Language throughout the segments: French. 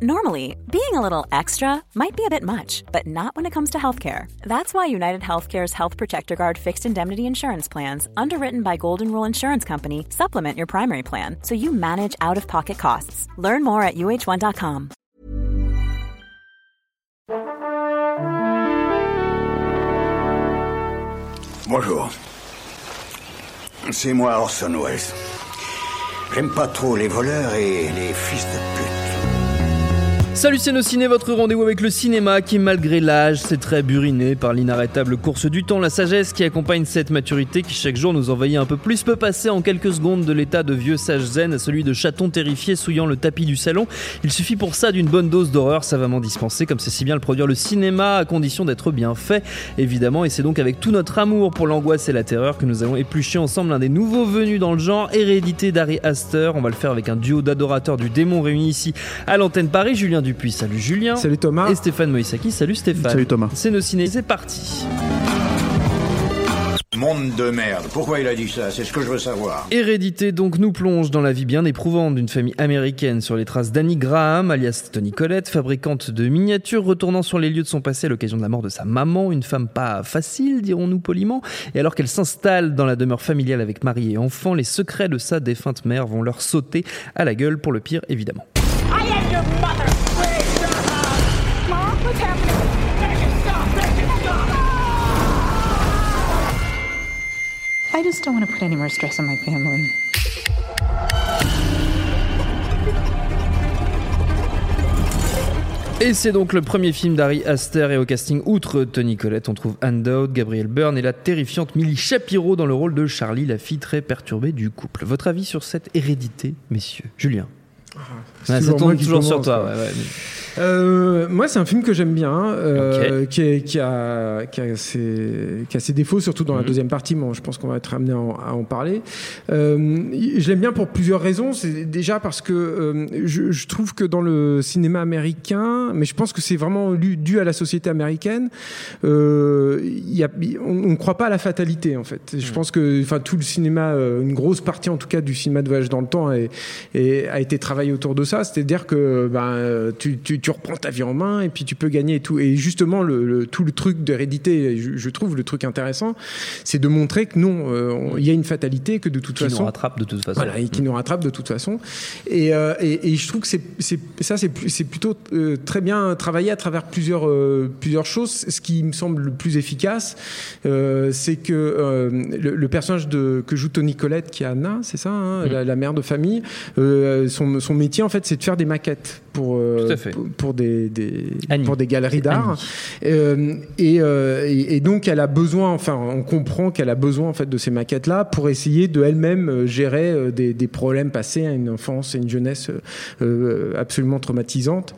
Normally, being a little extra might be a bit much, but not when it comes to healthcare. That's why United Healthcare's Health Protector Guard fixed indemnity insurance plans, underwritten by Golden Rule Insurance Company, supplement your primary plan so you manage out of pocket costs. Learn more at uh1.com. Bonjour. C'est moi Orson Welles. J'aime pas trop les voleurs et les fils de pute. Salut c'est ciné, votre rendez-vous avec le cinéma qui malgré l'âge s'est très buriné par l'inarrêtable course du temps, la sagesse qui accompagne cette maturité qui chaque jour nous envahit un peu plus peut passer en quelques secondes de l'état de vieux sage zen à celui de chaton terrifié souillant le tapis du salon. Il suffit pour ça d'une bonne dose d'horreur savamment dispensée comme c'est si bien le produire le cinéma à condition d'être bien fait évidemment et c'est donc avec tout notre amour pour l'angoisse et la terreur que nous allons éplucher ensemble un des nouveaux venus dans le genre, hérédité d'Harry Astor. On va le faire avec un duo d'adorateurs du démon réunis ici à l'antenne Paris, Julien Dupuis, salut Julien. Salut Thomas. Et Stéphane Moïsaki, salut Stéphane. Salut Thomas. C'est nos ciné, c'est parti. Monde de merde. Pourquoi il a dit ça? C'est ce que je veux savoir. Hérédité donc nous plonge dans la vie bien éprouvante d'une famille américaine sur les traces d'Annie Graham, alias Tony Collette, fabricante de miniatures, retournant sur les lieux de son passé à l'occasion de la mort de sa maman, une femme pas facile, dirons-nous poliment. Et alors qu'elle s'installe dans la demeure familiale avec mari et enfant, les secrets de sa défunte mère vont leur sauter à la gueule pour le pire évidemment. I just don't want to put any more stress on my family. Et c'est donc le premier film d'Harry Aster et au casting, outre Tony Collette, on trouve Anne Dowd, Gabriel Byrne et la terrifiante Millie Shapiro dans le rôle de Charlie, la fille très perturbée du couple. Votre avis sur cette hérédité, messieurs? Julien? C'est Ah, ça toujours tombe moi qui toujours sur toi. ouais. Euh, moi, c'est un film que j'aime bien, euh, Ok. qui, est- qui a, qui, a ses, qui a ses défauts, surtout dans la Mhm. deuxième partie. Bon, je pense qu'on va être amené à en, à en parler. Euh, je l'aime bien pour plusieurs raisons. C'est déjà parce que euh, je, je trouve que dans le cinéma américain, mais je pense que c'est vraiment dû à la société américaine, euh, y a, on ne croit pas à la fatalité en fait. Mhm. Je pense que, enfin, tout le cinéma, euh, une grosse partie en tout cas du cinéma de voyage dans le temps est, et a été travaillé autour de ça. C'est-à-dire que ben, euh, tu, tu, tu reprends ta vie en main et puis tu peux gagner et tout. Et justement, le, le- tout le truc d'hérédité, je, je trouve le truc intéressant, c'est de montrer que non, euh, il y a une fatalité, que de toute Qui nous façon. rattrape de toute façon. Voilà, et qui nous rattrape de toute façon. Et, euh, et, et je trouve que c'est, c'est, ça, c'est, plutôt euh, très bien travaillé à travers plusieurs, euh, plusieurs choses. Ce qui me semble le plus efficace, euh, c'est que euh, le, le personnage de, que joue Tony Collette, qui est Anna, c'est ça, hein, Mm. la, la mère de famille, euh, son, son métier, en fait, c'est de faire des maquettes pour, euh, pour, pour des, pour des galeries d'art. Euh, et, euh, et, et donc elle a besoin, enfin on comprend qu'elle a besoin en fait de ces maquettes là pour essayer de elle-même gérer des, des problèmes passés à une enfance et une jeunesse absolument traumatisante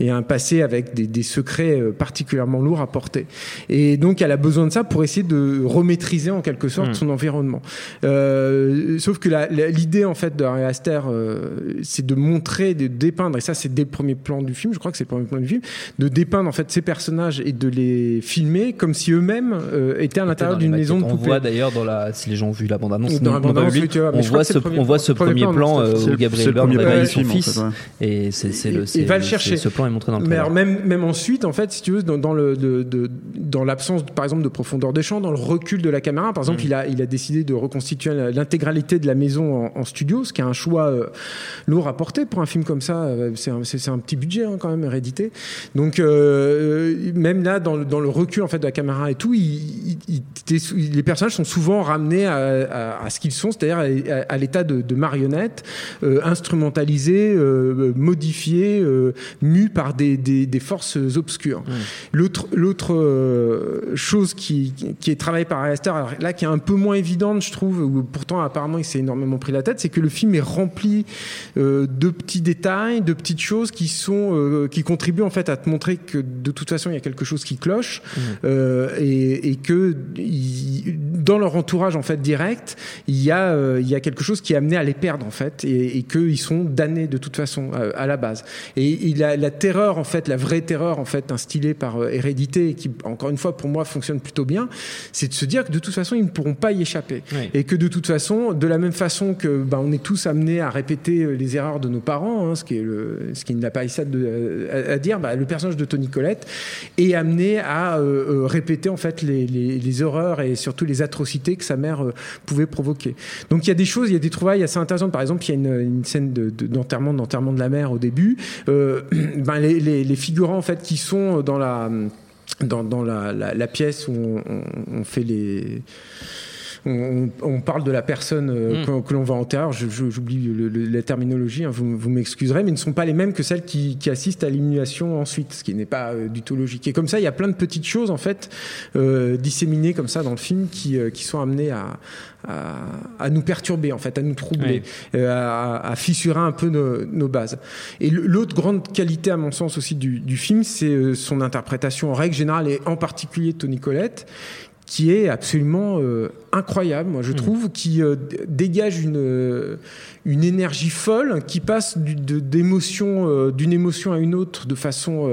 et un passé avec des, des secrets particulièrement lourds à porter. Et donc elle a besoin de ça pour essayer de remaîtriser en quelque sorte Mm. son environnement. Euh, sauf que l'idée en fait de Harry Aster, euh, c'est de montrer, de dépeindre, et ça c'est dès le premier plan du film, je crois que c'est le premier plan du film, de dépeindre en fait ces personnages et de les filmer comme si eux-mêmes euh, étaient à l'intérieur d'une maison de maquettes. On poupées. voit d'ailleurs dans la, si les gens ont vu la bande-annonce, on voit ce, on voit plan. ce premier plan, euh, où Gabriel Byrne réveille son fils. Et c'est le. Va le chercher. Ce plan est montré dans le Mais même, même ensuite, en fait, si tu veux, dans, le, dans l'absence, par exemple, de profondeur des champs, dans le recul de la caméra, par exemple, Mm. il, a, il a décidé de reconstituer l'intégralité de la maison en, en studio, ce qui est un choix euh, lourd à porter pour un film comme ça. euh, C'est un, c'est- un petit budget hein, quand même, hérédité. Donc euh, même là, dans, le- dans le recul en fait de la caméra et tout, il- il- il- il- les personnages sont souvent ramenés à, à- à ce qu'ils sont, c'est-à-dire à, l'état de, de marionnettes, euh, instrumentalisés, euh, modifiés, euh, mus par des, des- des forces obscures. L'autre, l'autre euh, chose qui, qui est travaillée par alors là qui est un peu moins évidente, je trouve, où pourtant apparemment il s'est énormément pris la tête, c'est que le film est rempli de petits détails, de petites choses qui sont euh, qui contribuent en fait à te montrer que de toute façon il y a quelque chose qui cloche euh, et, et que dans leur entourage en fait direct, il y a euh, il y a quelque chose qui est amené à les perdre en fait et, et qu'ils sont damnés de toute façon à la base. Et il a la terreur en fait, la vraie terreur en fait instillée par hérédité, qui encore une fois, pour moi, fonctionne plutôt bien, c'est de se dire que de toute façon, ils ne pourront pas y échapper. Et que de toute façon, de la même façon que bah, on est tous amenés à répéter les erreurs de nos parents, hein, ce qui est le, ce qui n'a pas ça de, à, dire, bah, le personnage de Tony Collette est amené à euh, euh, répéter en fait les, horreurs et surtout les atrocités que sa mère euh, pouvait provoquer. Donc il y a des choses, il y a des trouvailles assez intéressantes. Par exemple, il y a une, scène de- de- d'enterrement, d'enterrement de la mère au début. Euh, ben, les, figurants en fait qui sont dans la dans, la, pièce où on fait les on, on parle de la personne euh, Mm. que, que l'on va enterrer. J'oublie le- le- la terminologie, hein, vous, vous m'excuserez, mais ne sont pas les mêmes que celles qui, qui assistent à l'illumination ensuite, ce qui n'est pas euh, du tout logique. Et comme ça, il y a plein de petites choses en fait euh, disséminées comme ça dans le film qui, euh, qui sont amenées à, à, à nous perturber en fait, à nous troubler, euh, à, à fissurer un peu nos, nos bases. Et l'autre grande qualité, à mon sens aussi du, du film, c'est euh, son interprétation en règle générale et en particulier de Tony Collette qui est absolument euh, incroyable, moi je trouve, qui euh, dégage une, euh, une énergie folle, qui passe d'émotion, euh, d'une émotion à une autre de façon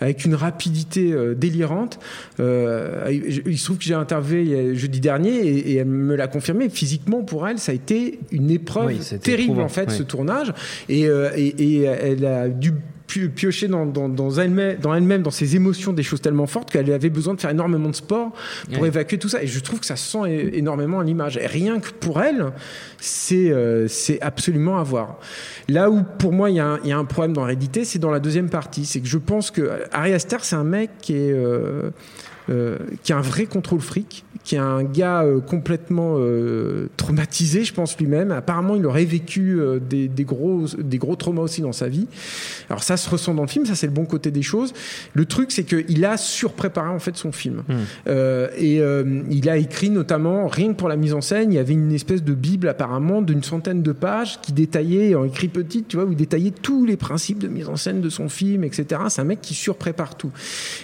avec une rapidité délirante. Il se trouve que j'ai interviewé jeudi dernier et, et elle me l'a confirmé. Physiquement, pour elle, ça a été une épreuve Oui, terrible en fait oui. ce tournage et, et, et elle a dû piocher dans, dans, dans elle-même, dans elle-même, dans ses émotions, des choses tellement fortes qu'elle avait besoin de faire énormément de sport pour Ouais. évacuer tout ça. Et je trouve que ça se sent énormément à l'image. Et rien que pour elle, c'est euh, c'est absolument à voir. Là où pour moi il y, a un- il y a un problème dans Hérédité, c'est dans la deuxième partie. C'est que je pense que Ari Aster, c'est un mec qui est euh, qui a un vrai contrôle fric, qui est un gars euh, complètement euh, traumatisé, je pense lui-même. Apparemment, il aurait vécu euh, des, des gros, des gros traumas aussi dans sa vie. Alors ça se ressent dans le film, ça c'est le bon côté des choses. Le truc, c'est qu'il a surpréparé en fait son film. Euh, et euh, il a écrit notamment, rien que pour la mise en scène, il y avait une espèce de bible apparemment d'une centaine de pages qui détaillait, en écrit petit, tu vois, où il détaillait tous les principes de mise en scène de son film, etc. C'est un mec qui surprépare tout.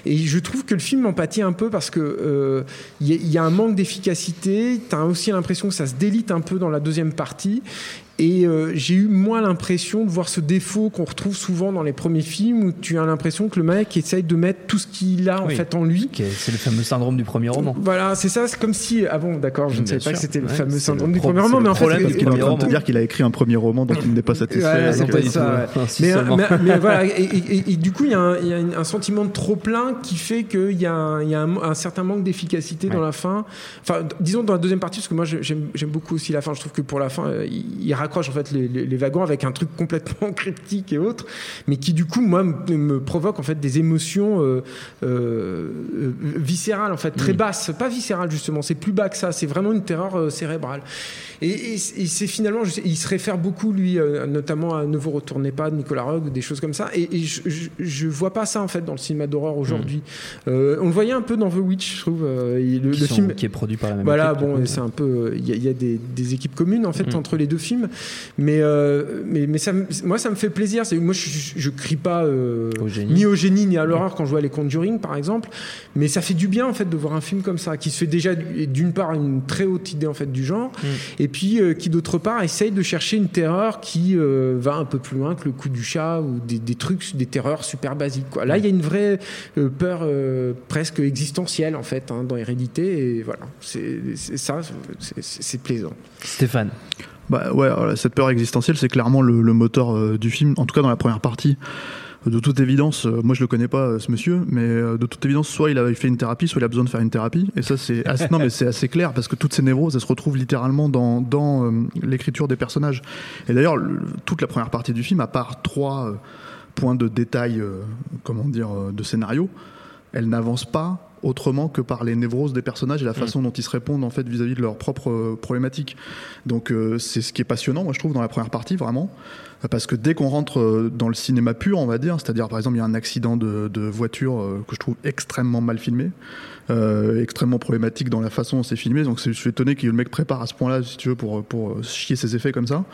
Et je trouve que le film en pâtit un peu parce que euh, il y, a- il y a un manque d'efficacité. T'as aussi l'impression que ça se délite un peu dans la deuxième partie. Et euh, j'ai eu moins l'impression de voir ce défaut qu'on retrouve souvent dans les premiers films où tu as l'impression que le mec essaye de mettre tout ce qu'il a en Oui. fait en lui. C'est le fameux syndrome du premier roman. Voilà, c'est ça, c'est comme si. Ah bon, d'accord, je ne savais pas que c'était le fameux syndrome le du premier roman, mais en fait. problème, c'est- parce Il est en train de te dire qu'il a écrit un premier roman dont il n'est pas satisfait. Mais, voilà, et, et- et- et du coup, il y, a un- il y a un, un sentiment de trop plein qui fait qu'il y a, un, il y a un, un certain manque d'efficacité dans la fin. Enfin, disons dans la deuxième partie, parce que moi j'aime beaucoup aussi la fin. Je trouve que pour la fin, euh, il, il raccroche en fait les, les- les wagons avec un truc complètement cryptique et autres, mais qui du coup moi me, me provoque en fait des émotions euh, euh, euh, viscérales en fait, très basses. Pas viscérales justement, c'est plus bas que ça. C'est vraiment une terreur euh, cérébrale. Et, et- et c'est finalement, sais- il se réfère beaucoup, lui, notamment à Ne vous retournez pas de Nicolas Roeg, ou des choses comme ça. Et, et je, je, je vois pas ça, en fait, dans le cinéma d'horreur aujourd'hui. Euh, on le voyait un peu dans The Witch, je trouve. et le, Qui le sont- film. qui est produit par la même Voilà, équipe, bon, c'est un peu. Il y a, il y a des, des équipes communes, en fait, Mm. entre les deux films. Mais, euh, mais, mais ça, me- moi, ça me fait plaisir. Moi, je, je crie pas euh, Au ni au génie ni à l'horreur quand je vois les Conjuring, par exemple. Mais ça fait du bien, en fait, de voir un film comme ça, qui se fait déjà, d'une part, une très haute idée, en fait, du genre, et puis euh, qui, d'autre part, essaye de chercher une terreur qui va un peu plus loin que le coup du chat ou des, des trucs, des terreurs super basiques. Quoi. Là, il y a une vraie peur presque existentielle, en fait, hein, dans Hérédité, et voilà. C'est ça, c'est plaisant. Stéphane. Bah ouais, cette peur existentielle, c'est clairement le, moteur euh, du film, en tout cas dans la première partie. De toute évidence, euh, moi je le connais pas euh, ce monsieur, mais de toute évidence, soit il a fait une thérapie, soit il a besoin de faire une thérapie. Et ça, c'est assez, non mais c'est assez clair parce que toutes ces névroses, elles se retrouvent littéralement dans, l'écriture des personnages. Et d'ailleurs, le- toute la première partie du film, à part trois points de détail, comment dire, de scénario, elle n'avance pas autrement que par les névroses des personnages et la façon dont ils se répondent en fait vis-à-vis de leurs propres euh, problématiques. Donc euh, c'est ce qui est passionnant, moi je trouve, dans la première partie vraiment, parce que dès qu'on rentre euh, dans le cinéma pur, on va dire, c'est-à-dire par exemple il y a un accident de, voiture euh, que je trouve extrêmement mal filmé, euh, extrêmement problématique dans la façon dont c'est filmé, donc je suis étonné que le mec prépare à ce point-là, si tu veux, pour pour chier ses effets comme ça.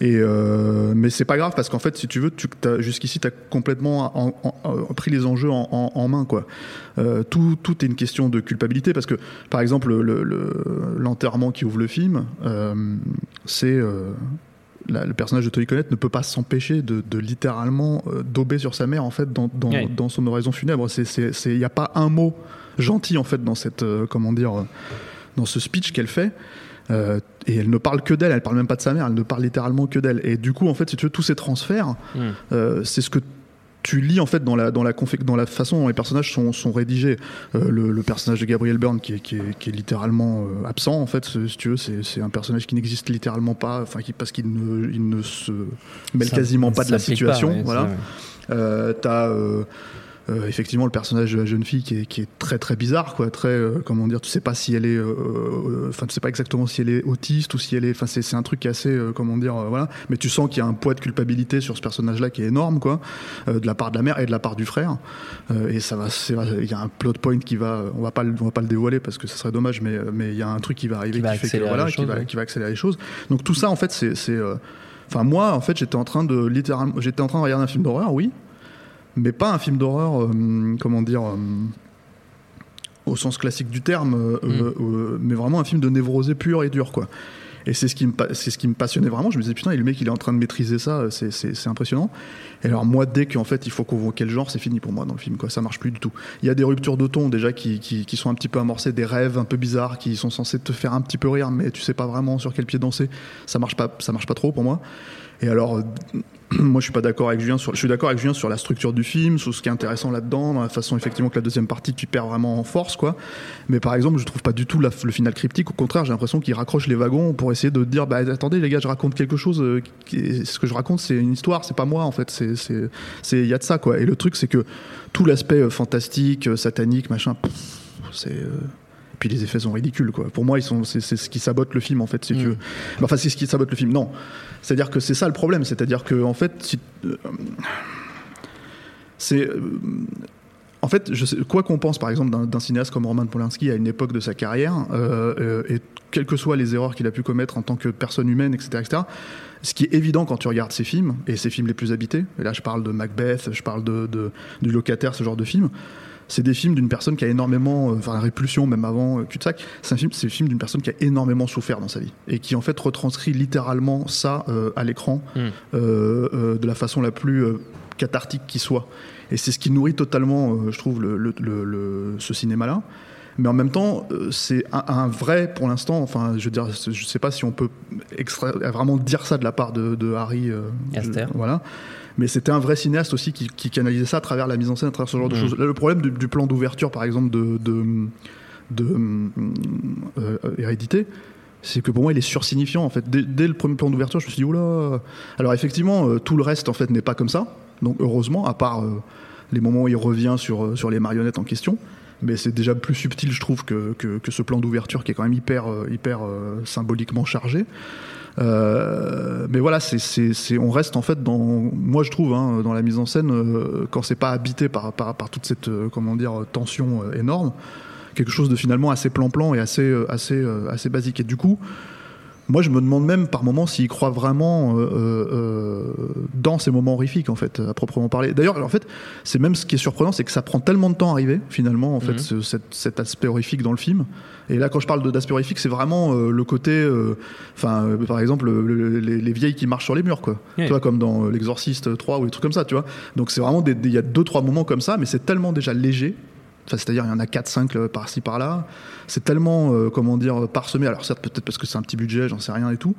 Et euh, mais c'est pas grave parce qu'en fait, si tu veux, tu, jusqu'ici, tu as complètement en- en- en- pris les enjeux en, main, quoi. Tout, tout est une question de culpabilité parce que, par exemple, le- le- l'enterrement qui ouvre le film, c'est la- le personnage de Tony Collette ne peut pas s'empêcher de, de littéralement euh, dauber sur sa mère en fait dans, dans, Ouais. dans son oraison funèbre. Il y a pas un mot gentil en fait dans cette euh, comment dire euh, dans ce speech qu'elle fait. Euh, et elle ne parle que d'elle, elle parle même pas de sa mère, elle ne parle littéralement que d'elle. Et du coup, en fait, si tu veux, tous ces transferts, Mm. euh, c'est ce que tu lis en fait dans la, dans la, dans la façon dont les personnages sont, sont rédigés. Euh, le, le personnage de Gabriel Byrne qui est, qui est, qui est littéralement euh, absent, en fait, si tu veux, c'est c'est un personnage qui n'existe littéralement pas, enfin, qui, parce qu'il ne, il ne se mêle Ça- quasiment pas de la situation. pas, ouais, voilà. Euh, T'as euh, effectivement le personnage de la jeune fille qui est, qui est très très bizarre, quoi. Très, euh, comment dire, tu sais pas si elle est, euh, euh, enfin, tu sais pas exactement si elle est autiste ou si elle est, enfin, c'est c'est un truc qui est assez, euh, comment dire, voilà. Mais tu sens qu'il y a un poids de culpabilité sur ce personnage-là qui est énorme, quoi, euh, de la part de la mère et de la part du frère. Euh, et ça va, c'est- il y a un plot point qui va, on va pas, on va pas le dévoiler parce que ça serait dommage, mais mais il y a un truc qui va arriver Qui va fait que, voilà, les qui choses, va, ouais. qui va accélérer les choses. Donc tout ça, en fait, c'est, euh, Enfin, moi, en fait, j'étais en train de littéralement, j'étais en train de regarder un film d'horreur, oui, mais pas un film d'horreur, euh, comment dire, euh, au sens classique du terme, euh, euh, mais vraiment un film de névrosé pur et dur, quoi. Et c'est ce qui me, c'est ce qui me passionnait vraiment. Je me disais putain, et le mec il est en train de maîtriser ça, c'est, c'est, c'est impressionnant. Et alors moi, dès qu'en fait il faut convoquer le genre, c'est fini pour moi dans le film, quoi. Ça marche plus du tout. Il y a des ruptures de ton déjà qui, qui, qui sont un petit peu amorcées, des rêves un peu bizarres qui sont censés te faire un petit peu rire, mais tu sais pas vraiment sur quel pied danser. Ça marche pas, ça marche pas trop pour moi. Et alors, euh, moi, je suis pas d'accord avec Julien sur, je suis d'accord avec Julien sur la structure du film, sur ce qui est intéressant là-dedans, dans la façon effectivement que la deuxième partie tu perds vraiment en force, quoi. Mais par exemple, je trouve pas du tout le final cryptique. Au contraire, j'ai l'impression qu'il raccroche les wagons pour essayer de dire, bah attendez les gars, je raconte quelque chose. euh, ce que je raconte, c'est une histoire, c'est pas moi en fait. C'est, c'est, il y a de ça, quoi. Et le truc, c'est que tout l'aspect euh, fantastique, satanique, machin, c'est. Et puis les effets sont ridicules, quoi. Pour moi, ils sont, c'est, c'est ce qui sabote le film, en fait, si tu Mm. veux. Enfin, c'est ce qui sabote le film. Non, c'est-à-dire que c'est ça le problème. C'est-à-dire que en fait, si- euh, c'est euh, en fait, je sais, quoi qu'on pense par exemple d'un cinéaste comme Roman Polanski à une époque de sa carrière, euh, et quelles que soient les erreurs qu'il a pu commettre en tant que personne humaine, etc., etc., ce qui est évident quand tu regardes ses films, et ses films les plus habités, et là je parle de Macbeth, je parle de, de- du locataire, ce genre de films, c'est des films d'une personne qui a énormément, euh, enfin répulsion même avant euh, cul-de-sac, c'est un film, c'est le film d'une personne qui a énormément souffert dans sa vie et qui en fait retranscrit littéralement ça euh, à l'écran Mm. euh, euh, de la façon la plus cathartique qui soit. Et c'est ce qui nourrit totalement, je trouve, le, le- le- le- ce cinéma-là. Mais en même temps, c'est un, un vrai, pour l'instant, enfin, je veux dire, je sais pas si on peut extra- vraiment dire ça de la part de, de Harry. je- Aster. voilà. Mais c'était un vrai cinéaste aussi qui, qui canalisait ça à travers la mise en scène, à travers ce genre de Mhm. choses. Là, le problème du, du plan d'ouverture, par exemple, de, de, de euh, Hérédité, c'est que pour moi il est sursignifiant en fait. Dès, dès le premier plan d'ouverture, je me suis dit oula. Alors effectivement, euh, tout le reste en fait n'est pas comme ça. Donc heureusement, à part euh, les moments où il revient sur euh, sur les marionnettes en question. Mais c'est déjà plus subtil, je trouve, que, que, que ce plan d'ouverture qui est quand même hyper, euh, hyper euh, symboliquement chargé. Euh, mais voilà, on reste en fait dans, moi je trouve, hein, dans la mise en scène, euh, quand c'est pas habité par, par, par toute cette, euh, comment dire, tension euh, énorme, quelque chose de finalement assez plan-plan et assez, assez, assez basique. Et du coup, moi, je me demande même par moments s'il croit vraiment euh, euh, dans ces moments horrifiques, en fait, à proprement parler. D'ailleurs, en fait, c'est même ce qui est surprenant, c'est que ça prend tellement de temps à arriver, finalement, en fait, Mhm. ce- cet, cet aspect horrifique dans le film. Et là, quand je parle d'aspect horrifique, c'est vraiment euh, le côté, euh, enfin, euh, par exemple, le- le- les, les vieilles qui marchent sur les murs, quoi. Tu vois, comme dans euh, L'Exorciste 3 ou des trucs comme ça, tu vois. Donc, c'est vraiment il y a deux, trois moments comme ça, mais c'est tellement déjà léger. Enfin, c'est-à-dire, il y en a 4-5 euh, par-ci, par-là. C'est tellement, euh, comment dire, parsemé. Alors, certes, peut-être parce que c'est un petit budget, j'en sais rien et tout.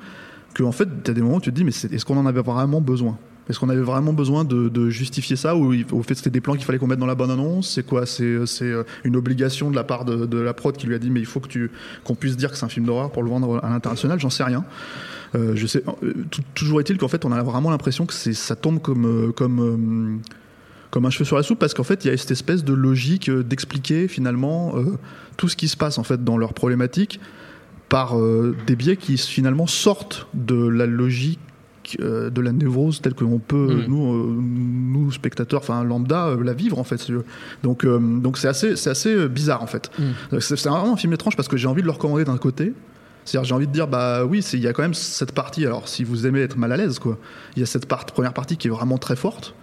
Que, en fait, tu as des moments où tu te dis, mais est-ce qu'on en avait vraiment besoin? Est-ce qu'on avait vraiment besoin de, justifier ça Ou au fait, c'était des plans qu'il fallait qu'on mette dans la bonne annonce? C'est quoi? C'est euh, une obligation de la part de, la prod qui lui a dit, mais il faut que qu'on puisse dire que c'est un film d'horreur pour le vendre à l'international? J'en sais rien. Euh, je sais, euh, toujours est-il qu'en fait, on a vraiment l'impression que ça tombe comme, euh, comme, euh, comme un cheveu sur la soupe parce qu'en fait, il y a cette espèce de logique euh, d'expliquer finalement euh, tout ce qui se passe en fait dans leurs problématiques par euh, des biais qui finalement sortent de la logique de la névrose telle que l'on peut Mm. nous nous spectateurs enfin lambda la vivre en fait donc donc c'est assez c'est assez bizarre en fait Mm. c'est vraiment un film étrange parce que j'ai envie de le recommander d'un côté c'est-à-dire j'ai envie de dire bah oui il y a quand même cette partie alors si vous aimez être mal à l'aise quoi il y a cette part, première partie qui est vraiment très forte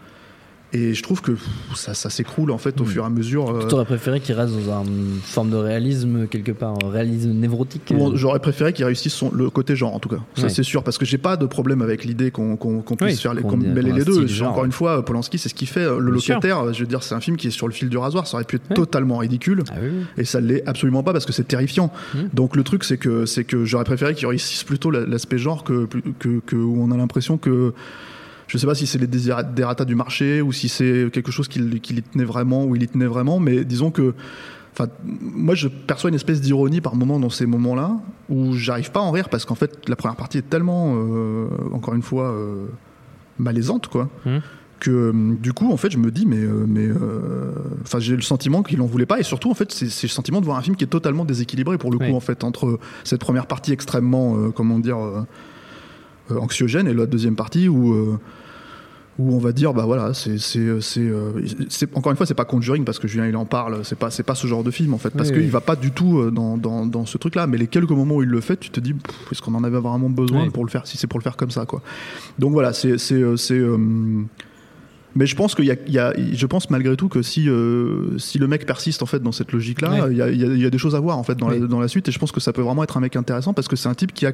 Et je trouve que pff, ça, ça s'écroule en fait au Mm. fur et à mesure. euh, Tu aurais préféré qu'il reste dans une forme de réalisme, quelque part, un réalisme névrotique euh, Bon, J'aurais préféré qu'il réussisse son, le côté genre en tout cas, ça Ouais. c'est sûr, parce que j'ai pas de problème avec l'idée qu'on puisse Oui, faire les, ait- mêler les deux. genre. Encore une fois, Polanski c'est ce qu'il fait. Le Bien sûr. locataire, je veux dire, c'est un film qui est sur le fil du rasoir, ça aurait pu être Ouais. totalement ridicule. Ah oui, oui. Et ça l'est absolument pas parce que c'est terrifiant. Mm. Donc le truc c'est que j'aurais préféré qu'il réussisse plutôt la- l'aspect genre que, que, que où on a l'impression que je sais pas si c'est les désirata du marché ou si c'est quelque chose qui, qui y tenait vraiment ou il y tenait vraiment, mais disons que Enfin, moi, je perçois une espèce d'ironie par moment dans ces moments-là où j'arrive pas à en rire parce qu'en fait, la première partie est tellement, euh, encore une fois, euh, malaisante, quoi. Mhm. Que euh, du coup, en fait, je me dis, mais, mais, euh, enfin, j'ai le sentiment qu'il en voulait pas, et surtout, en fait, c'est le sentiment de voir un film qui est totalement déséquilibré pour le coup, Oui. en fait, entre cette première partie extrêmement, comment dire, anxiogène et la deuxième partie où où on va dire bah voilà c'est c'est c'est euh, c'est- encore une fois c'est pas Conjuring parce que Julien il en parle c'est pas c'est pas ce genre de film en fait parce Oui, qu'il oui. va pas du tout euh, dans, dans, dans ce truc là mais les quelques moments où il le fait tu te dis est-ce qu'on en avait vraiment besoin Oui. pour le faire si c'est pour le faire comme ça quoi donc voilà c'est c'est c'est euh, mais je pense qu'il y a, y a- je pense malgré tout que si, euh, si le mec persiste en fait dans cette logique-là, Ouais. il y, a, il y a- il y a des choses à voir en fait dans, la, dans la suite. Et je pense que ça peut vraiment être un mec intéressant parce que c'est un type qui a,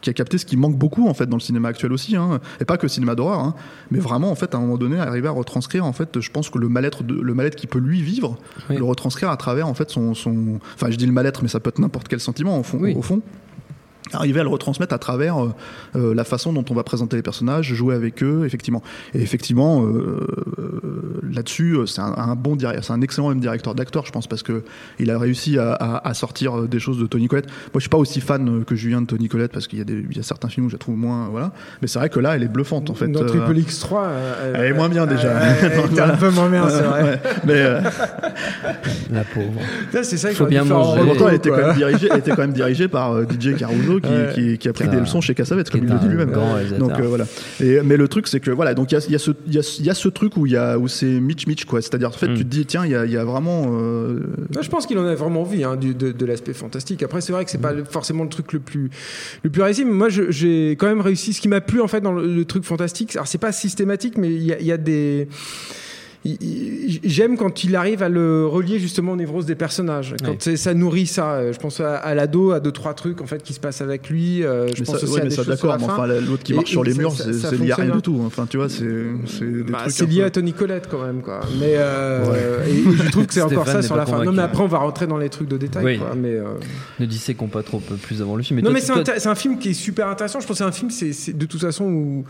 qui a capté ce qui manque beaucoup en fait dans le cinéma actuel aussi, hein. et pas que le cinéma d'horreur, hein, mais vraiment en fait à un moment donné arriver à retranscrire en fait, je pense que le mal-être, le mal-être qui peut lui vivre, Oui. le retranscrire à travers en fait son, son, enfin je dis le mal-être, mais ça peut être n'importe quel sentiment au fond. Oui. Au fond arriver à le retransmettre à travers euh, euh, la façon dont on va présenter les personnages, jouer avec eux, effectivement. Et effectivement, euh, euh, là-dessus, c'est un, un bon directeur, c'est un excellent même directeur d'acteur, je pense, parce que il a réussi à, à- à sortir des choses de Tony Collette. Moi, je suis pas aussi fan que Julien de Tony Collette parce qu'il y a des, il y a certains films où je la trouve moins, voilà. Mais c'est vrai que là, elle est bluffante en fait. Dans Euh, Triple X3, euh, elle est moins bien, déjà. Elle était un peu moins bien, c'est vrai. ouais. Mais euh, La pauvre. C'est ça qu'il Faut bien manger. pourtant, elle était quoi. quand même dirigée, elle était quand même dirigée par euh, DJ Caruso qui, Ouais. qui, qui a pris des leçons chez Cassavetes, comme il le dit lui-même. Donc euh, voilà. Et, mais le truc, c'est que voilà, donc il y a, il y a ce, il y a, il y a ce truc où il y a où c'est Mitch Mitch quoi. C'est-à-dire en fait, Mm. tu te dis tiens, il y a, il y a vraiment. euh, Moi, je pense qu'il en a vraiment envie hein, du- de, de l'aspect fantastique. Après, c'est vrai que c'est pas le- forcément le truc le plus le plus réussi. Mais moi, j'ai quand même réussi. Ce qui m'a plu en fait dans le, le truc fantastique, alors c'est pas systématique, mais il y a, il y a des J'aime quand il arrive à le relier justement aux névroses des personnages. Quand Ouais. c'est- ça nourrit ça. Je pense à, à l'ado, à deux trois trucs en fait qui se passent avec lui. Euh, je mais pense ça, aussi ouais, à mais des ça choses sur d'accord, la mais fin. enfin l'autre qui Et- marche sur les murs, ça- c'est lié à rien du tout. Enfin, tu vois, c'est c'est des Bah, trucs. c'est lié peu- à Tony Collette quand même quoi. Mais euh, et je trouve que c'est encore ça sur la fin. Non mais après on va rentrer dans les trucs de détail Oui. quoi. Mais euh, Ne disséquons pas trop plus avant le film. non toi, mais c'est un film qui est super intéressant. Je pense que c'est un film c'est de toute façon où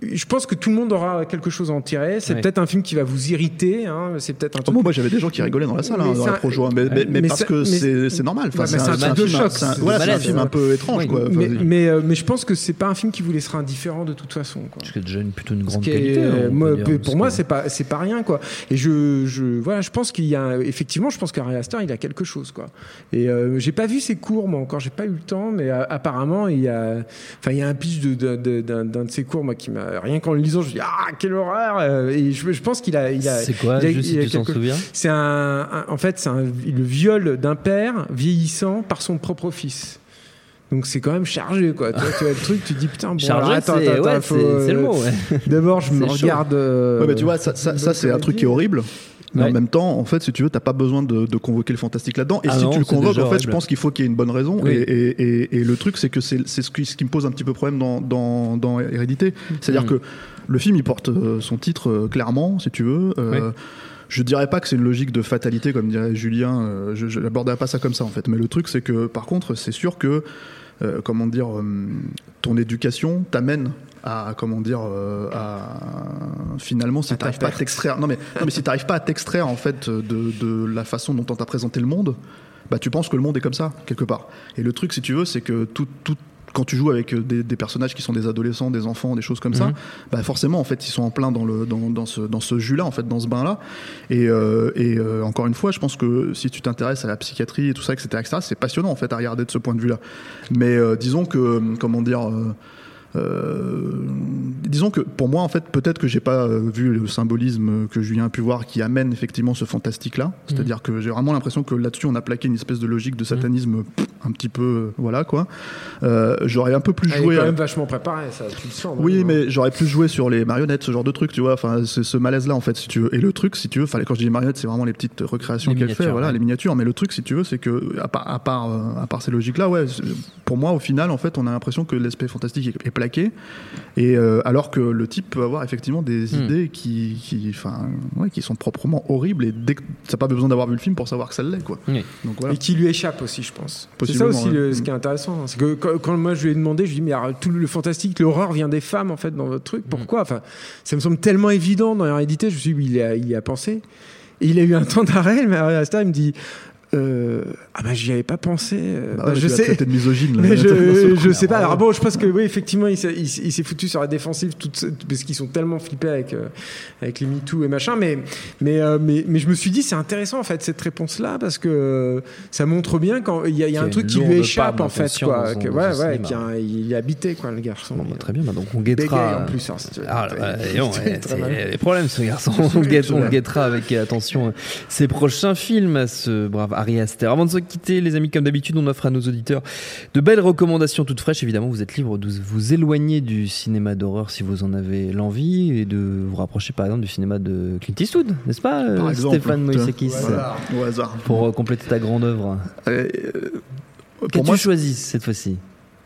je pense que tout le monde aura quelque chose à en tirer. C'est Ouais. peut-être un film qui va vous irriter. Hein. C'est peut-être un Oh, truc. moi, moi, j'avais des gens qui rigolaient dans la salle, Mais hein, dans la un- projo, hein, mais, mais, mais mais parce ça- que mais- c'est normal. Enfin, Ouais, mais c'est un truc de film- un- c'est- voilà, c'est un film un peu étrange, Oui. quoi. Enfin, mais, vas-y. mais, euh, mais je pense que c'est pas un film qui vous laissera indifférent de toute façon. Quoi. Parce que déjà une, plutôt une grande est- qualité. hein, moi, dire, pour moi, c'est pas c'est pas rien quoi. Et je, je voilà, je pense qu'il y a effectivement, je pense qu'Ari Aster, il a quelque chose quoi. Et euh, j'ai pas vu ses cours, moi encore, j'ai pas eu le temps, mais euh, apparemment il y a, enfin il y a un pitch d'un de ses cours, moi qui m'a rien qu'en le lisant, je me dis ah quelle horreur. euh, Et je, je pense qu'il a, il a. C'est quoi, il a- juste il a si tu t'en quelque- souviens C'est un, un- en fait, c'est un- le viol d'un père vieillissant par son propre fils. Donc c'est quand même chargé quoi. Tu vois, tu vois le truc, tu dis putain bon Chargé, attends, c'est attends, ouais, attends, faut, c'est- c'est le euh, mot. ouais. D'abord, je me chaud. regarde. euh, Ouais, mais tu vois, ça, ça, ça, c'est un truc qui est horrible. Mais Ouais. en même temps, en fait, si tu veux, t'as pas besoin de, de convoquer le fantastique là-dedans. Et Ah si non, tu le convoques, en fait, je pense qu'il faut qu'il y ait une bonne raison. Oui. Et, et, et, et le truc, c'est que c'est ce qui, ce qui me pose un petit peu problème dans, dans, dans Hérédité. C'est-à-dire Mm. que le film, il porte euh, son titre euh, clairement, si tu veux. Euh, Oui. Je dirais pas que c'est une logique de fatalité, comme dirait Julien. euh, je n'aborderai pas ça comme ça, en fait. Mais le truc, c'est que, par contre, c'est sûr que, euh, comment dire, ton éducation t'amène à comment dire euh, à finalement si t'arrives pas à t'extraire. non mais non mais si t'arrives pas à t'extraire en fait de, de la façon dont on t'a présenté le monde bah tu penses que le monde est comme ça quelque part. Et le truc si tu veux c'est que tout tout quand tu joues avec des, des personnages qui sont des adolescents, des enfants, des choses comme ça, Mhm. bah forcément en fait ils sont en plein dans le dans, dans ce dans ce jus-là en fait dans ce bain-là. Et, euh, et euh, encore une fois je pense que si tu t'intéresses à la psychiatrie et tout ça etc etc c'est passionnant en fait à regarder de ce point de vue-là. Mais euh, disons que euh, comment dire euh, euh, disons que pour moi en fait peut-être que j'ai pas euh, vu le symbolisme que Julien a pu voir qui amène effectivement ce fantastique là c'est-à-dire que j'ai vraiment l'impression que là-dessus on a plaqué une espèce de logique de satanisme pff, un petit peu, euh, voilà quoi. Euh, j'aurais un peu plus Elle est joué. quand à- même vachement préparée, ça, tu le sens. Oui, non mais j'aurais plus joué sur les marionnettes, ce genre de truc, tu vois. Enfin, c'est ce malaise-là, en fait, si tu veux. Et le truc, si tu veux, quand je dis marionnettes, c'est vraiment les petites recréations qu'elle fait, voilà, les miniatures. Mais le truc, si tu veux, c'est que, à part, à part, euh, à part ces logiques-là, ouais, pour moi, au final, en fait, on a l'impression que l'aspect fantastique est, est plaqué. Et euh, alors que le type peut avoir effectivement des Hmm. idées qui, qui, enfin, ouais, qui sont proprement horribles. Et dès que t'as pas besoin d'avoir vu le film pour savoir que ça l'est, quoi. Donc voilà. Et qui lui échappe aussi, je pense. C'est ça aussi ouais. le- ce qui est intéressant. hein. C'est que quand, quand moi je lui ai demandé, je lui ai dit, mais alors, tout le fantastique, l'horreur vient des femmes en fait dans votre truc. Pourquoi? Enfin, ça me semble tellement évident dans l'hérédité. Je me suis dit, oui, il y a, il y a pensé. Et il a eu un temps d'arrêt, mais à ce il me dit, euh, ah ben j'y avais pas pensé. euh, Bah ouais, je sais. de misogyne, là. Mais je, sais pas. Alors bon, je pense que oui, effectivement, il s'est, il il foutu sur la défensive toute, parce qu'ils sont tellement flippés avec euh, avec les MeToo et machin. Mais mais mais mais je me suis dit c'est intéressant en fait cette réponse là parce que ça montre bien quand il y a, il y un truc qui lui échappe en fait quoi. Que, ouais ouais, y a il est habité quoi le garçon. Bon, bah, Il, très bien, bah, donc on guettera. en plus. hein, si tu veux. Ah, Il- il- des problèmes ce garçon. On, guettera avec attention ses prochains films à ce brave Aster. Avant de se quitter, les amis, comme d'habitude, on offre à nos auditeurs de belles recommandations toutes fraîches. Évidemment, vous êtes libre de vous éloigner du cinéma d'horreur si vous en avez l'envie et de vous rapprocher par exemple du cinéma de Clint Eastwood, n'est-ce pas, euh, Par exemple, Stéphane. Moïsekis. Au hasard. pour euh, compléter ta grande œuvre Euh, Qu'as-tu moi, choisi cette fois-ci?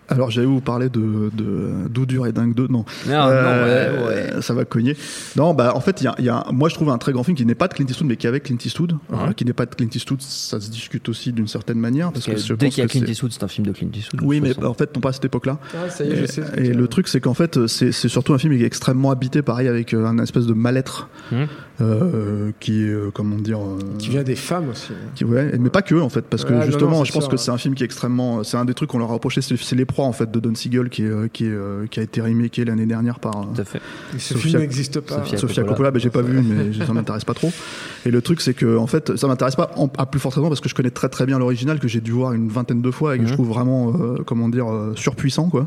Alors j'allais vous parler de, de Doudur et Dingue 2, non. Non, Euh, non, ouais, ouais. Ça va cogner. Non, bah en fait, il y a, y moi je trouve un très grand film qui n'est pas de Clint Eastwood, mais qui est avec Clint Eastwood. Ouais. Euh, qui n'est pas de Clint Eastwood, ça se discute aussi d'une certaine manière. Parce, Parce que, que je dès pense qu'il y a Clint Eastwood, c'est un film de Clint Eastwood. Oui, mais façon. en fait, non pas à cette époque-là. Ah, ça y est, je sais. Et le truc, c'est qu'en fait, c'est c'est surtout un film qui est extrêmement habité, pareil, avec euh, un espèce de mal-être Mhm. Euh, qui est, euh, comment dire, euh, Qui vient des femmes aussi. hein. qui- ouais, mais pas que en fait, parce que non, justement, non, je pense sûr, que ouais. c'est un film qui est extrêmement, c'est un des trucs qu'on leur a reproché, c'est les proies en fait de Don Siegel qui est, euh, qui est, euh, qui a été remaké l'année dernière par. euh, Tout à fait. Ce Sophia- film n'existe pas. Sophia Sofia Coppola. Coppola, ben, j'ai pas vu, mais ça m'intéresse pas trop. Et le truc, c'est que en fait, ça m'intéresse pas en- à plus forte raison parce que je connais très très bien l'original que j'ai dû voir une vingtaine de fois et que Mhm. je trouve vraiment, euh, comment dire, euh, surpuissant quoi.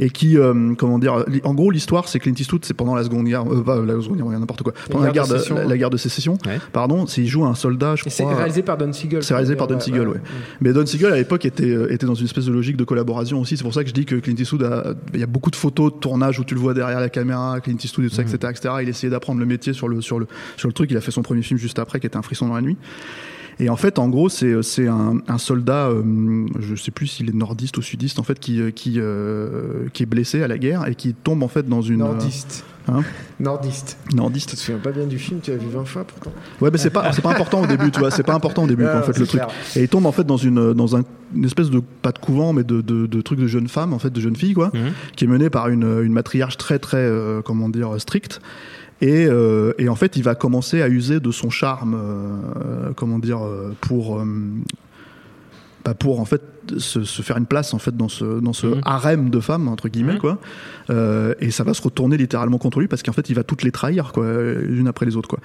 Et qui, euh, comment dire, en gros, l'histoire, c'est Clint Eastwood, c'est pendant la Seconde Guerre, euh, pas la Seconde Guerre, n'importe quoi, pendant la guerre, de, sécession, la, guerre de sécession, Ouais. pardon, il joue un soldat, je Et c'est réalisé par Don Siegel. C'est réalisé par Don Siegel, ouais. Mais Don Siegel à l'époque était, euh, était dans une espèce de logique de collaboration aussi. C'est pour ça que je dis que Clint Eastwood, a- il y a beaucoup de photos de tournage où tu le vois derrière la caméra, Clint Eastwood et tout ça, etc., etc. Il essayait d'apprendre le métier sur le, sur, le, sur le truc. Il a fait son premier film juste après qui était Un frisson dans la nuit. Et en fait, en gros, c'est c'est un, un soldat, euh, je sais plus s'il est nordiste ou sudiste, en fait, qui euh, qui euh, qui est blessé à la guerre et qui tombe en fait dans une Nordiste. Hein Nordiste. nordiste. Tu te souviens pas bien du film, tu l'as vu 20 fois pourtant. Ouais, mais c'est pas c'est pas important au début, tu vois. C'est pas important au début, Ah, en fait, le truc. Et il tombe en fait dans une dans un, une espèce de pas de couvent, mais de, de, de truc de jeune femme, en fait, de jeune fille, quoi, Mhm. qui est menée par une, une matriarche très très euh, comment dire stricte. Et, euh, et en fait, il va commencer à user de son charme, euh, comment dire, pour euh, bah, pour en fait se, se faire une place en fait dans ce dans ce Mhm. harem de femmes entre guillemets Mhm. quoi. Euh, et ça va se retourner littéralement contre lui parce qu'en fait, il va toutes les trahir quoi, l'une après les autres quoi.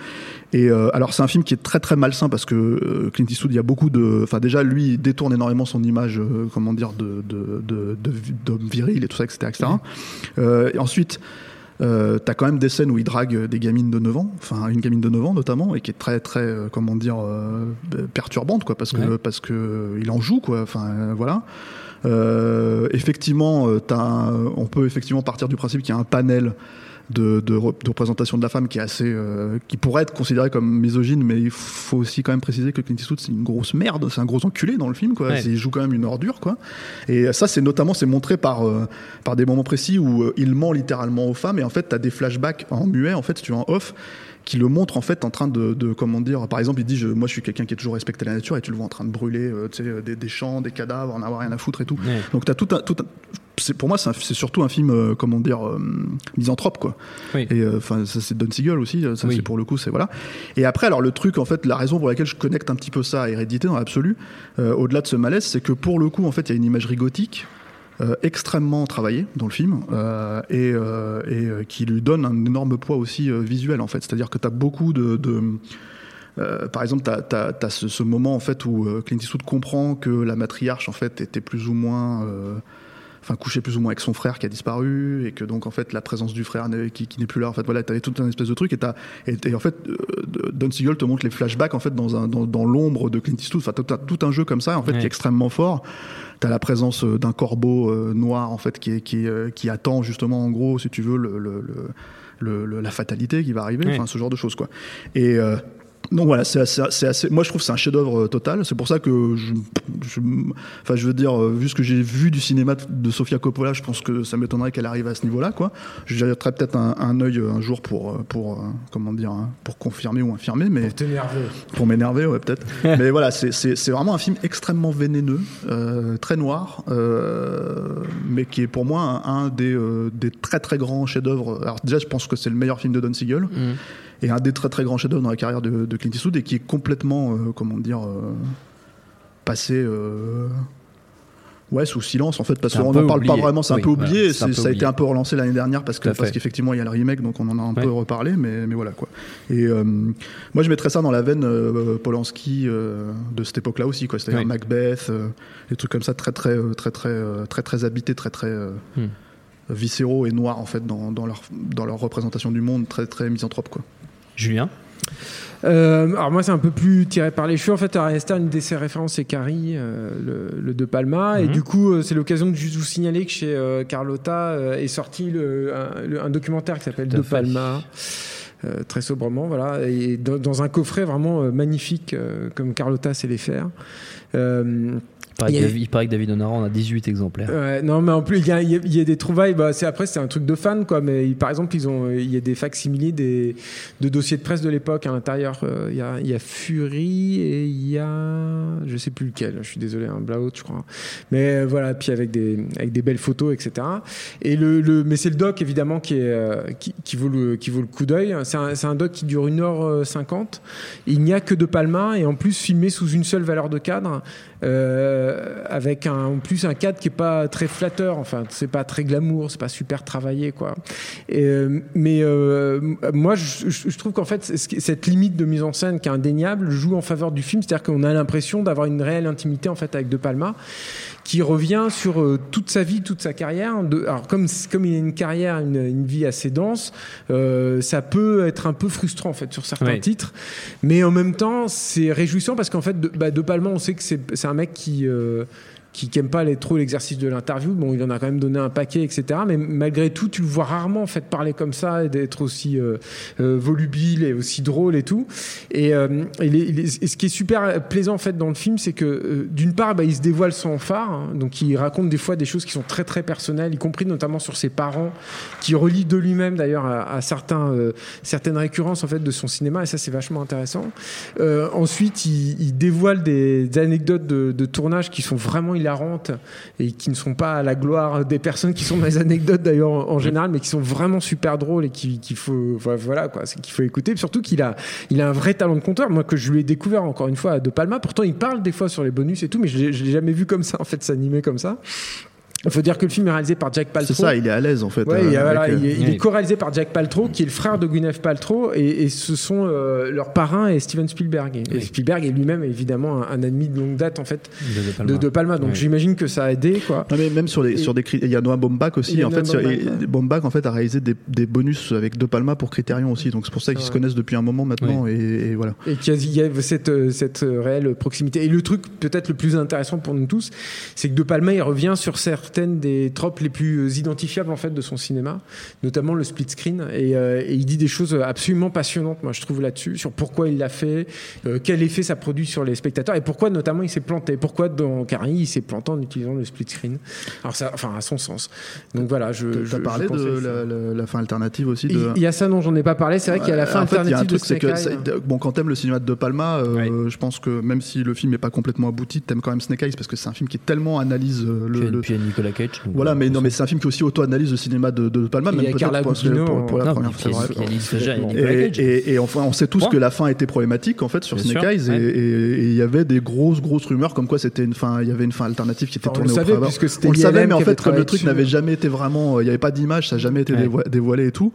Et euh, alors c'est un film qui est très très malsain parce que euh, Clint Eastwood, il y a beaucoup de, enfin déjà lui il détourne énormément son image, euh, comment dire, de de de de- d'homme viril et tout ça, etc. etc. Euh, et ensuite. Euh, t'as quand même des scènes où il drague des gamines de 9 ans, enfin une gamine de 9 ans notamment, et qui est très très euh, comment dire euh, perturbante quoi, parce que Ouais. parce que euh, il en joue quoi, enfin voilà. Euh, effectivement, t'as un- on peut effectivement partir du principe qu'il y a un panel de, de, rep- de représentation de la femme qui est assez, euh, qui pourrait être considéré comme misogyne, mais il faut aussi quand même préciser que Clint Eastwood c'est une grosse merde, c'est un gros enculé dans le film, quoi. Ouais. Il joue quand même une ordure, quoi. Et ça, c'est notamment, c'est montré par euh, par des moments précis où euh, il ment littéralement aux femmes, et en fait, t'as des flashbacks en muet, en fait, si tu veux, en off qui le montre en fait en train de, de comment dire par exemple il dit je, moi je suis quelqu'un qui a toujours respecté la nature et tu le vois en train de brûler euh, tu des, des champs des cadavres en avoir rien à foutre et tout Ouais. donc t'as tout un, tout un- pour moi c'est surtout un film euh, comment dire euh, misanthrope quoi Oui. et euh, enfin ça c'est Don Siegel aussi ça Oui. c'est pour le coup c'est voilà et après alors le truc en fait la raison pour laquelle je connecte un petit peu ça à Hérédité dans l'absolu au-delà de ce malaise c'est que pour le coup en fait il y a une imagerie gothique euh, extrêmement travaillée dans le film euh, et, euh, et qui lui donne un énorme poids aussi visuel en fait c'est-à-dire que tu as beaucoup de, de par exemple, tu as, ce, ce moment en fait où Clint Eastwood comprend que la matriarche en fait était plus ou moins enfin couché plus ou moins avec son frère qui a disparu et que donc en fait la présence du frère qui, qui n'est plus là. En fait voilà t'avais tout un espèce de truc et t'as et, et en fait euh, Don Siegel te montre les flashbacks en fait dans un dans, dans l'ombre de Clint Eastwood. Enfin t'as tout un jeu comme ça en fait Ouais. qui est extrêmement fort. T'as la présence euh, d'un corbeau euh, noir en fait qui qui, euh, attend justement en gros si tu veux le, le, le- le- le- la fatalité qui va arriver. Ouais. enfin ce genre de choses quoi. Et donc voilà, c'est assez, moi je trouve que c'est un chef-d'œuvre euh, total. C'est pour ça que je, je- enfin je veux dire, euh, vu ce que j'ai vu du cinéma de- Sofia Coppola, je pense que ça m'étonnerait qu'elle arrive à ce niveau-là, quoi. Je peut-être un, un œil euh, un jour pour, pour, comment dire, hein, pour confirmer ou infirmer, mais Pour t'énerver. pour m'énerver, ouais, peut-être. Mais voilà, c'est- c'est c'est vraiment un film extrêmement vénéneux, euh, très noir, euh, mais qui est pour moi un, un des, euh, des très très grands chefs-d'œuvre. Alors déjà, je pense que c'est le meilleur film de Don Siegel, et un des très très grands chefs-d'œuvre dans la carrière de, de Clint Eastwood, et qui est complètement, euh, comment dire, euh, passé. euh, Ouais, sous silence en fait, parce qu'on n'en parle pas vraiment, c'est Oui, un peu oublié. un peu ça a été un peu relancé l'année dernière parce que parce qu'effectivement il y a le remake, donc on en a un Ouais. peu reparlé, mais, mais voilà quoi. Et moi je mettrais ça dans la veine Polanski de cette époque-là aussi, quoi. C'est-à-dire. Macbeth, des trucs comme ça, très très très très euh, très très habités, très très Hmm. viscéraux et noirs en fait dans, dans leur dans leur représentation du monde, très très misanthrope quoi. Julien Euh, alors moi c'est un peu plus tiré par les cheveux. En fait, Aster, une de ses références c'est Carrie, euh, le, le De Palma. Et Mhm. du coup, euh, c'est l'occasion de juste vous signaler que chez Carlotta est sorti le, un, le- un documentaire qui s'appelle à De fait. Palma. très sobrement, voilà, et dans, dans un coffret vraiment magnifique, comme Carlotta sait les faire. Euh, il paraît, que a- David- il paraît que David Honora en a 18 exemplaires. Ouais, non, mais en plus, il y a, il y des trouvailles. Bah, c'est après, c'est un truc de fan, quoi. Mais par exemple, ils ont, il y a des facsimilés des de dossiers de presse de l'époque à l'intérieur. Euh, Il y a, il y a Fury et il y a, je sais plus lequel. Je suis désolé, un Blaout, je crois. Mais euh, voilà, puis avec des avec des belles photos, etc. Et le, le mais c'est le doc évidemment qui est euh, qui, qui vaut le qui vaut le coup d'œil. C'est un, c'est un doc qui dure 1h50. Il n'y a que de Palma et en plus filmé sous une seule valeur de cadre. Euh, avec un, en plus un cadre qui est pas très flatteur, enfin c'est pas très glamour, c'est pas super travaillé quoi. Euh, mais euh, moi je, je- trouve qu'en fait cette limite de mise en scène qui est indéniable joue en faveur du film, c'est-à-dire qu'on a l'impression d'avoir une réelle intimité en fait avec De Palma qui revient sur euh, toute sa vie, toute sa carrière. De, alors comme comme il a une carrière, une, une vie assez dense, euh, ça peut être un peu frustrant en fait sur certains titres, mais en même temps c'est réjouissant parce qu'en fait de, bah, de Palma on sait que c'est c'est un mec qui euh, qui aime pas les, trop l'exercice de l'interview. Bon, il en a quand même donné un paquet, etc. Mais malgré tout, tu le vois rarement en fait parler comme ça et d'être aussi euh, euh, volubile et aussi drôle et tout. Et, euh, et ce qui est super plaisant en fait dans le film, c'est que d'une part, bah, il se dévoile sans phare, hein. donc il raconte des fois des choses qui sont très très personnelles, y compris notamment sur ses parents, qui relie de lui-même d'ailleurs à, certains certaines récurrences en fait de son cinéma. Et ça, c'est vachement intéressant. Ensuite, il, il dévoile des, anecdotes de tournage qui sont vraiment hilarantes et qui ne sont pas à la gloire des personnes qui sont dans les anecdotes d'ailleurs en, en général, mais qui sont vraiment super drôles et qui- qu'il faut, enfin, voilà quoi, c'est qu'il faut écouter. Surtout qu'il a, il a un vrai talent de conteur. Moi, que je lui ai découvert encore une fois à De Palma. Pourtant, il parle des fois sur les bonus et tout, mais je je l'ai jamais vu comme ça en fait s'animer comme ça. Il faut dire que le film est réalisé par Jack Paltrow. C'est ça, il est à l'aise en fait. Ouais, euh, il, y a- voilà, avec, il est, co-réalisé par Jack Paltrow, qui est le frère de Gwyneth Paltrow, et, et ce sont euh, leurs parrains et Steven Spielberg. Et, Oui. Spielberg est lui-même évidemment un, un ennemi de longue date en fait De De Palma. de, de Palma. Donc Oui. j'imagine que ça a aidé quoi. Non, mais même sur les Et- sur des il y a Noah Baumbach aussi en fait Baumbach, et- ouais. Baumbach en fait a réalisé des, des bonus avec De Palma pour Criterion aussi donc c'est pour ça qu'ils Ouais. se connaissent depuis un moment maintenant et, et voilà Et qu'il y a- il y a cette, euh, cette euh, réelle proximité. Et le truc peut-être le plus intéressant pour nous tous, c'est que De Palma il revient sur certaines des tropes les plus euh, identifiables en fait de son cinéma, notamment le split screen. Et, euh, et il dit des choses absolument passionnantes, moi je trouve là-dessus, sur pourquoi il l'a fait, euh, quel effet ça produit sur les spectateurs, et pourquoi notamment il s'est planté. Pourquoi dans Carrie il s'est planté en utilisant le split screen. Alors ça, enfin à son sens. Donc voilà, je. je- je parlé conseille de la, la- la fin alternative aussi Il de il y a ça dont j'en ai pas parlé. C'est vrai qu'il y a la fin en fait, il y a un alternative truc, de Snake Eye. bon, quand t'aimes le cinéma de De Palma, euh, je pense que même si le film n'est pas complètement abouti, t'aimes quand même Snake Eyes parce que c'est un film qui tellement analyse le, le- Nicolas Cage. donc, voilà, mais on non, mais c'est un film qui aussi auto-analyse le cinéma de, de Palma, même a peut-être pour, pour- pour la Non, première fois. et enfin, on sait tous Point. que la fin était problématique en fait sur Bien Snake sûr, Eyes, et- ouais. et et il y avait des grosses grosses rumeurs comme quoi c'était une fin, il y avait une fin alternative qui était Enfin, on tournée le au savait, puisque On le savait, mais en fait comme le truc n'avait jamais été vraiment, il n'y avait pas d'image, ça n'a jamais été dévoilé et tout.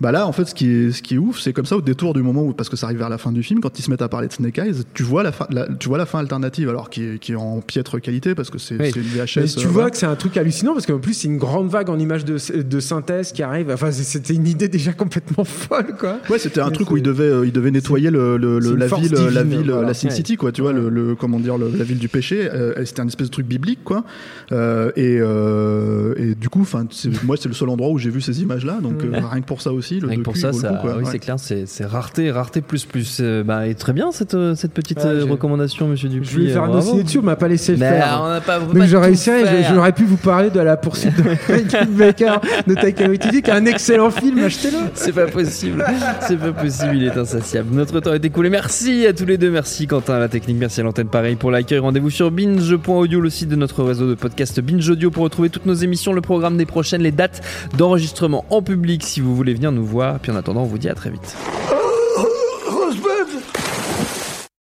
Bah là, en fait, ce qui est, ce qui est ouf, c'est comme ça au détour du moment où, parce que ça arrive vers la fin du film, quand ils se mettent à parler de Snake Eyes, tu vois la fin, la- tu vois la fin alternative, alors qui est, qui est en piètre qualité parce que c'est Oui. une VHS. Mais euh, tu vois que c'est un truc hallucinant parce qu'en plus c'est une grande vague en images de, de synthèse qui arrive. Enfin c'était une idée déjà complètement folle quoi. Ouais, c'était un Mais truc où il devait, euh, il devait nettoyer le, le- la ville, la divine, ville, voilà. la Sin Ouais. City, quoi. Tu vois, le, le- comment dire, la ville du péché. euh, c'était un espèce de truc biblique, quoi. Euh, et, euh, et du coup, enfin, moi, c'est le seul endroit où j'ai vu ces images-là. Donc euh, rien que pour ça aussi, le pour ça, oui, Ouais. c'est clair, c'est rareté, rareté plus plus. Euh, bah, et très bien cette, euh, cette petite Ouais, euh, recommandation, monsieur Dupuis. Je voulais faire un dossier dessus, on m'a pas laissé le faire. on n'a pas, on Donc j'aurais j'aurais pu vous parler de la poursuite de Baker de Taika Waititi, qui est un excellent film, achetez-le. C'est pas possible, c'est pas possible, il est insatiable. Notre temps est écoulé. Merci à tous les deux, merci Quentin à la technique, merci à l'antenne pareil pour l'accueil. Rendez-vous sur binge.audio, le site de notre réseau de podcast Binge Audio pour retrouver toutes nos émissions, le programme des prochaines, les dates d'enregistrement en public si vous voulez venir nous voir. Puis en attendant, on vous dit à très vite.